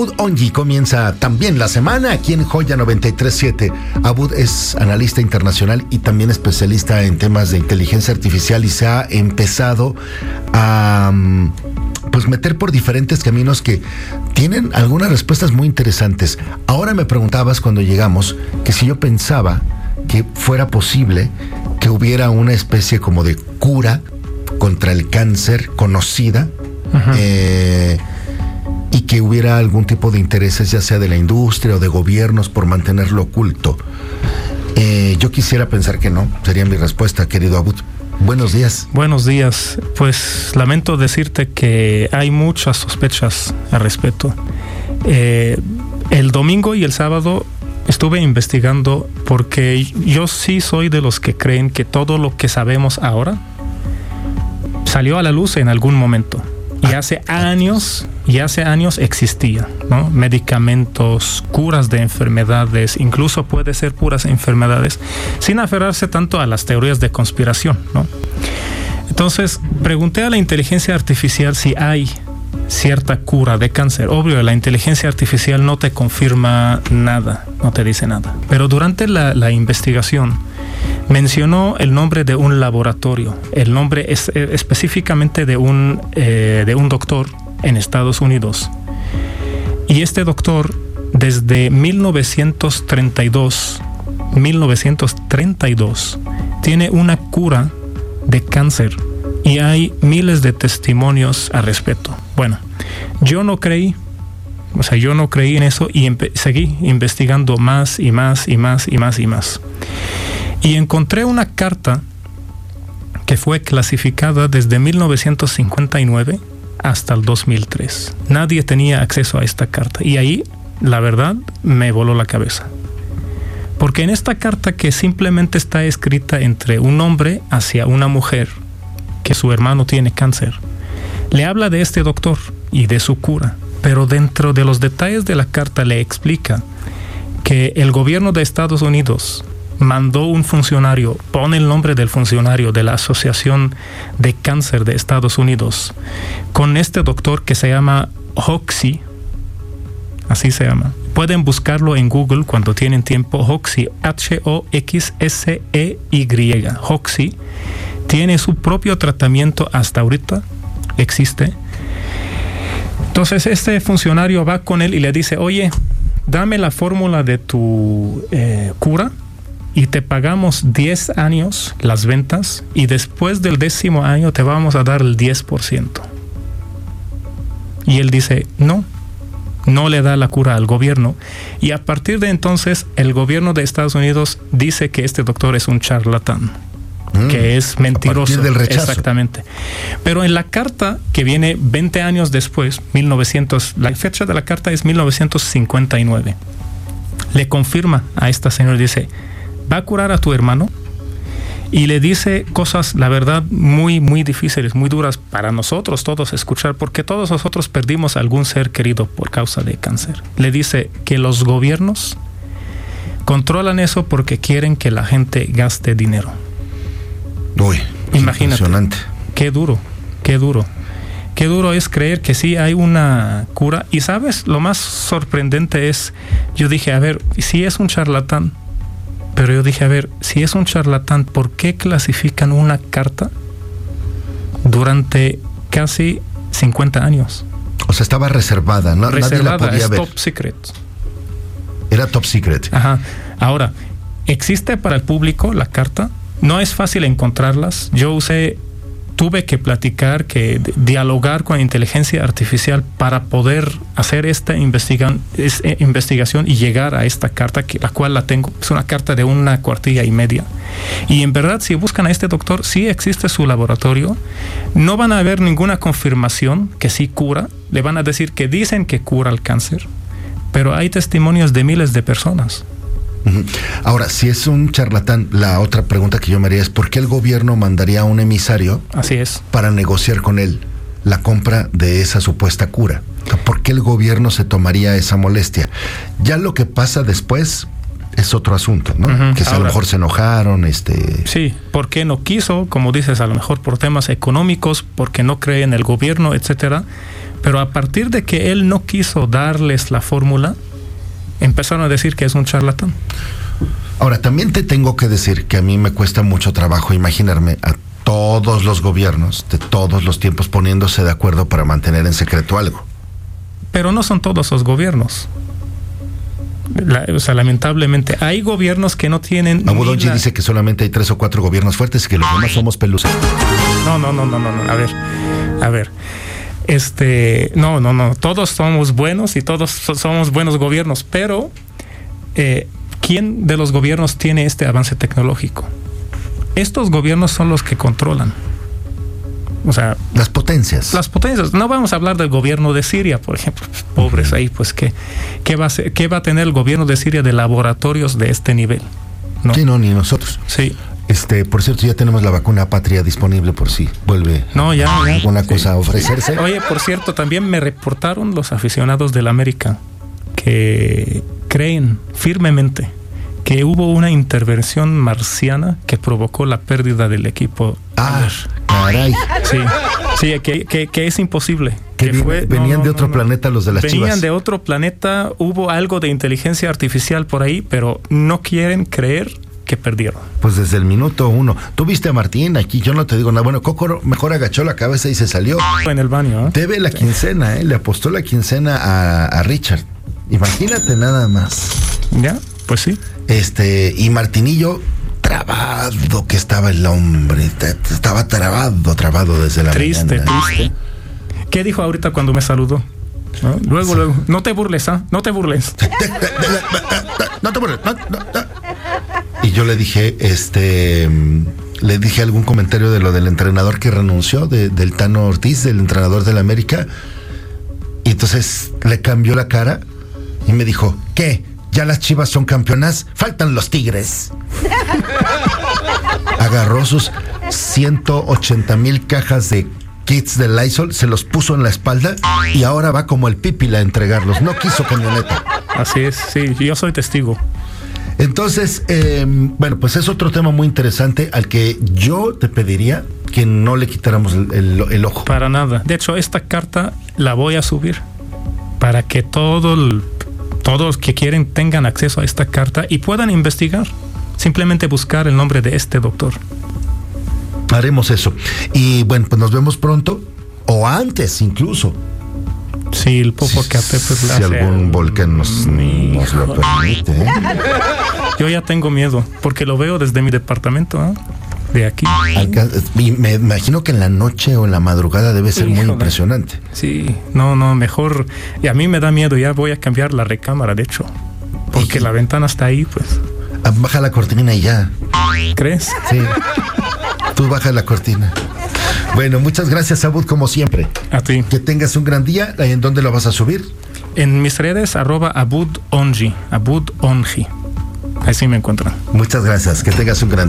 Abud Ongi comienza también la semana aquí en Joya 937. Abud es analista internacional y también especialista en temas de inteligencia artificial y se ha empezado a mm, pues meter por diferentes caminos que tienen algunas respuestas muy interesantes. Ahora me preguntabas cuando llegamos que si yo pensaba que fuera posible que hubiera una especie como de cura contra el cáncer conocida eh, que hubiera algún tipo de intereses, ya sea de la industria o de gobiernos, por mantenerlo oculto. Eh, yo quisiera pensar que no, sería mi respuesta, querido Abud. Buenos días. Buenos días. Pues lamento decirte que hay muchas sospechas al respecto. Eh, el domingo y el sábado estuve investigando porque yo sí soy de los que creen que todo lo que sabemos ahora salió a la luz en algún momento. Y hace años, y hace años existía, ¿no? Medicamentos, curas de enfermedades, incluso puede ser puras enfermedades, sin aferrarse tanto a las teorías de conspiración, ¿no? Entonces, pregunté a la inteligencia artificial si hay cierta cura de cáncer. Obvio, la inteligencia artificial no te confirma nada, no te dice nada. Pero durante la, investigación mencionó el nombre de un laboratorio, el nombre es, eh, específicamente de un, eh, de un doctor en Estados Unidos. Y este doctor, desde 1932, 1932, tiene una cura de cáncer y hay miles de testimonios al respecto. Bueno, yo no creí, o sea, yo no creí en eso y seguí investigando más y más y más y más y más. Y encontré una carta que fue clasificada desde 1959 hasta el 2003. Nadie tenía acceso a esta carta y ahí, la verdad, me voló la cabeza. Porque en esta carta que simplemente está escrita entre un hombre hacia una mujer, que su hermano tiene cáncer. Le habla de este doctor y de su cura, pero dentro de los detalles de la carta le explica que el gobierno de Estados Unidos mandó un funcionario, pone el nombre del funcionario de la Asociación de Cáncer de Estados Unidos, con este doctor que se llama Hoxie, así se llama. Pueden buscarlo en Google cuando tienen tiempo, Hoxie, H-O-X-S-E-Y, Hoxie tiene su propio tratamiento hasta ahorita, existe. Entonces este funcionario va con él y le dice, oye, dame la fórmula de tu eh, cura y te pagamos 10 años las ventas y después del décimo año te vamos a dar el 10%. Y él dice, no, no le da la cura al gobierno. Y a partir de entonces el gobierno de Estados Unidos dice que este doctor es un charlatán que mm. es mentiroso. Del rechazo. Exactamente. Pero en la carta que viene 20 años después, 1900, la fecha de la carta es 1959. Le confirma a esta señora, dice, va a curar a tu hermano y le dice cosas, la verdad, muy, muy difíciles, muy duras para nosotros todos escuchar, porque todos nosotros perdimos algún ser querido por causa de cáncer. Le dice que los gobiernos controlan eso porque quieren que la gente gaste dinero. Uy, imagínate. Qué duro, qué duro. Qué duro es creer que sí hay una cura. Y sabes, lo más sorprendente es, yo dije, a ver, si es un charlatán, pero yo dije, a ver, si es un charlatán, ¿por qué clasifican una carta durante casi 50 años? O sea, estaba reservada, ¿no? Reservada, Nadie la podía es top secret. Era top secret. Ajá. Ahora, ¿existe para el público la carta? No es fácil encontrarlas. Yo usé, tuve que platicar, que dialogar con inteligencia artificial para poder hacer esta eh, investigación y llegar a esta carta, la cual la tengo. Es una carta de una cuartilla y media. Y en verdad, si buscan a este doctor, sí existe su laboratorio. No van a ver ninguna confirmación que sí cura. Le van a decir que dicen que cura el cáncer. Pero hay testimonios de miles de personas. Ahora, si es un charlatán, la otra pregunta que yo me haría es ¿por qué el gobierno mandaría a un emisario Así es. para negociar con él la compra de esa supuesta cura? ¿Por qué el gobierno se tomaría esa molestia? Ya lo que pasa después es otro asunto, ¿no? Que a lo mejor se enojaron, este... Sí, porque no quiso, como dices, a lo mejor por temas económicos, porque no cree en el gobierno, etcétera Pero a partir de que él no quiso darles la fórmula, empezaron a decir que es un charlatán. Ahora, también te tengo que decir que a mí me cuesta mucho trabajo imaginarme a todos los gobiernos de todos los tiempos poniéndose de acuerdo para mantener en secreto algo. Pero no son todos los gobiernos. La, o sea, lamentablemente, hay gobiernos que no tienen. Abudonji la... dice que solamente hay tres o cuatro gobiernos fuertes y que los demás somos pelusas. No, no, no, no, no, no. A ver, a ver. Este, no, no, no. Todos somos buenos y todos somos buenos gobiernos, pero eh, ¿quién de los gobiernos tiene este avance tecnológico? Estos gobiernos son los que controlan. O sea, las potencias. Las potencias. No vamos a hablar del gobierno de Siria, por ejemplo. Pobres uh -huh. ahí, pues, ¿qué, qué, va a ser, ¿qué va a tener el gobierno de Siria de laboratorios de este nivel? No. Sí, no, ni nosotros. Sí. Este, por cierto, ya tenemos la vacuna patria disponible por si vuelve no, ya, ya. alguna cosa sí. a ofrecerse. Oye, por cierto, también me reportaron los aficionados del América que creen firmemente que hubo una intervención marciana que provocó la pérdida del equipo. Ah, caray. Sí, sí que, que, que es imposible. Que, que fue, venían no, no, de otro no, planeta los de las venían chivas. de otro planeta, hubo algo de inteligencia artificial por ahí, pero no quieren creer que perdieron. Pues desde el minuto uno. Tú viste a Martín aquí, yo no te digo nada. Bueno, Coco mejor agachó la cabeza y se salió. En el baño. ¿eh? Debe la quincena, ¿eh? Le apostó la quincena a, a Richard. Imagínate nada más. Ya, pues sí. Este, y Martinillo, trabado que estaba el hombre. Estaba trabado, trabado desde la triste, mañana. Triste, ¿Qué dijo ahorita cuando me saludó? ¿No? Luego, sí. luego, no te burles, ¿ah? ¿eh? No te burles. No te burles. No, no, y yo le dije, este, le dije algún comentario de lo del entrenador que renunció, de, del Tano Ortiz, del entrenador del América. Y entonces le cambió la cara y me dijo, ¿qué? ¿Ya las chivas son campeonas? Faltan los tigres. Agarró sus 180 mil cajas de kits de Lysol, se los puso en la espalda y ahora va como el pípila a entregarlos. No quiso camioneta. Así es, sí, yo soy testigo. Entonces, eh, bueno, pues es otro tema muy interesante al que yo te pediría que no le quitáramos el, el, el ojo. Para nada. De hecho, esta carta la voy a subir para que todo el, todos que quieren tengan acceso a esta carta y puedan investigar. Simplemente buscar el nombre de este doctor. Haremos eso. Y bueno, pues nos vemos pronto o antes incluso. Sí, el Popocatépetl. Si, si algún volcán nos, nos, lo permite. ¿eh? Yo ya tengo miedo porque lo veo desde mi departamento. ¿eh? De aquí. Me imagino que en la noche o en la madrugada debe ser Híjole. muy impresionante. Sí, no, no, mejor. Y a mí me da miedo, ya voy a cambiar la recámara, de hecho. Porque ¿Y? la ventana está ahí, pues. Ah, baja la cortina y ya. ¿Crees? Sí. Tú baja la cortina. Bueno, muchas gracias, Abud, como siempre. A ti. Que tengas un gran día. ¿En dónde lo vas a subir? En mis redes, arroba Abud Onji. Abud Onji. Así me encuentran. Muchas gracias. Que tengas un gran día.